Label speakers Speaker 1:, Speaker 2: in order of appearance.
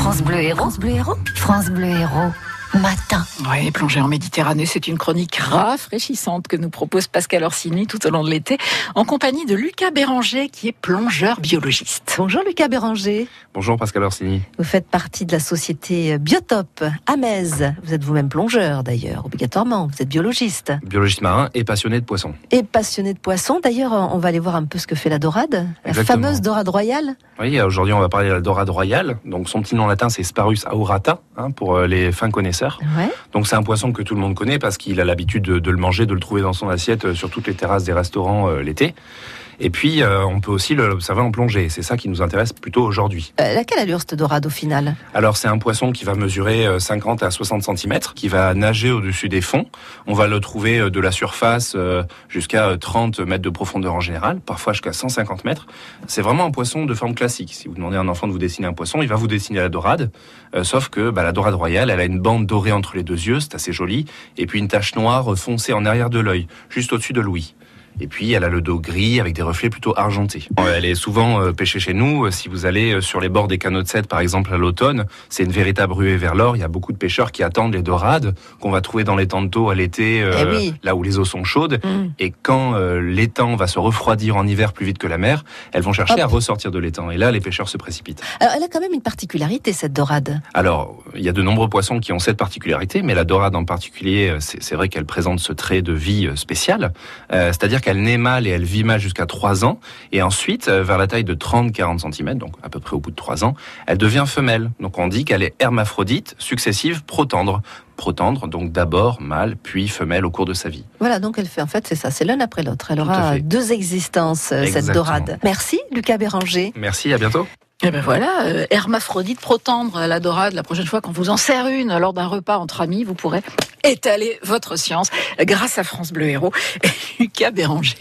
Speaker 1: France Bleu Héros. France Bleu Héros. France Bleu Héros matin.
Speaker 2: Oui, plonger en Méditerranée, c'est une chronique rafraîchissante que nous propose Pascal Orsini tout au long de l'été, en compagnie de Lucas Béranger, qui est plongeur biologiste.
Speaker 3: Bonjour Lucas Béranger.
Speaker 4: Bonjour Pascal Orsini.
Speaker 3: Vous faites partie de la société Biotop à Metz. Vous êtes vous-même plongeur d'ailleurs, obligatoirement. Vous êtes biologiste.
Speaker 4: Biologiste marin et passionné de poissons.
Speaker 3: Et passionné de poissons. D'ailleurs, on va aller voir un peu ce que fait la dorade. La fameuse dorade royale.
Speaker 4: Oui, aujourd'hui on va parler de la dorade royale. Donc son petit nom latin c'est Sparus aurata, hein, pour euh, les fins connaisseurs. Donc c'est un poisson que tout le monde connaît parce qu'il a l'habitude de, le manger, de le trouver dans son assiette euh, sur toutes les terrasses des restaurants euh, l'été. Et puis, euh, on peut aussi l'observer en plongée. C'est ça qui nous intéresse plutôt aujourd'hui.
Speaker 3: Euh, laquelle allure cette dorade au final?
Speaker 4: Alors, c'est un poisson qui va mesurer 50 à 60 cm, qui va nager au-dessus des fonds. On va le trouver de la surface jusqu'à 30 mètres de profondeur en général, parfois jusqu'à 150 mètres. C'est vraiment un poisson de forme classique. Si vous demandez à un enfant de vous dessiner un poisson, il va vous dessiner la dorade. sauf que bah, la dorade royale, elle a une bande dorée entre les deux yeux, c'est assez joli, et puis une tache noire foncée en arrière de l'œil, juste au-dessus de l'ouïe. Et puis elle a le dos gris avec des reflets plutôt argentés. Elle est souvent euh, pêchée chez nous. Euh, si vous allez euh, sur les bords des canaux de Sète, par exemple à l'automne, c'est une véritable ruée vers l'or. Il y a beaucoup de pêcheurs qui attendent les dorades qu'on va trouver dans les taux à l'été, eh là où les eaux sont chaudes. Mm. Et quand l'étang va se refroidir en hiver plus vite que la mer, elles vont chercher à ressortir de l'étang. Et là, les pêcheurs se précipitent.
Speaker 3: Alors, elle a quand même une particularité cette dorade.
Speaker 4: Alors, il y a de nombreux poissons qui ont cette particularité, mais la dorade en particulier, c'est vrai qu'elle présente ce trait de vie spécial. C'est-à-dire qu'elle naît mâle et elle vit mâle jusqu'à 3 ans. Et ensuite, euh, vers la taille de 30-40 cm, donc à peu près au bout de 3 ans, elle devient femelle. Donc on dit qu'elle est hermaphrodite, successive, protendre. Protendre, donc d'abord mâle, puis femelle au cours de sa vie.
Speaker 3: Voilà, donc elle fait en fait, c'est ça, c'est l'un après l'autre. Elle aura deux existences, euh, cette dorade. Merci, Lucas Béranger.
Speaker 4: Merci, à bientôt.
Speaker 2: Eh ben voilà, euh, hermaphrodite protendre la dorade. La prochaine fois qu'on vous en sert une lors d'un repas entre amis, vous pourrez étaler votre science grâce à France Bleu Héros et Lucas Béranger.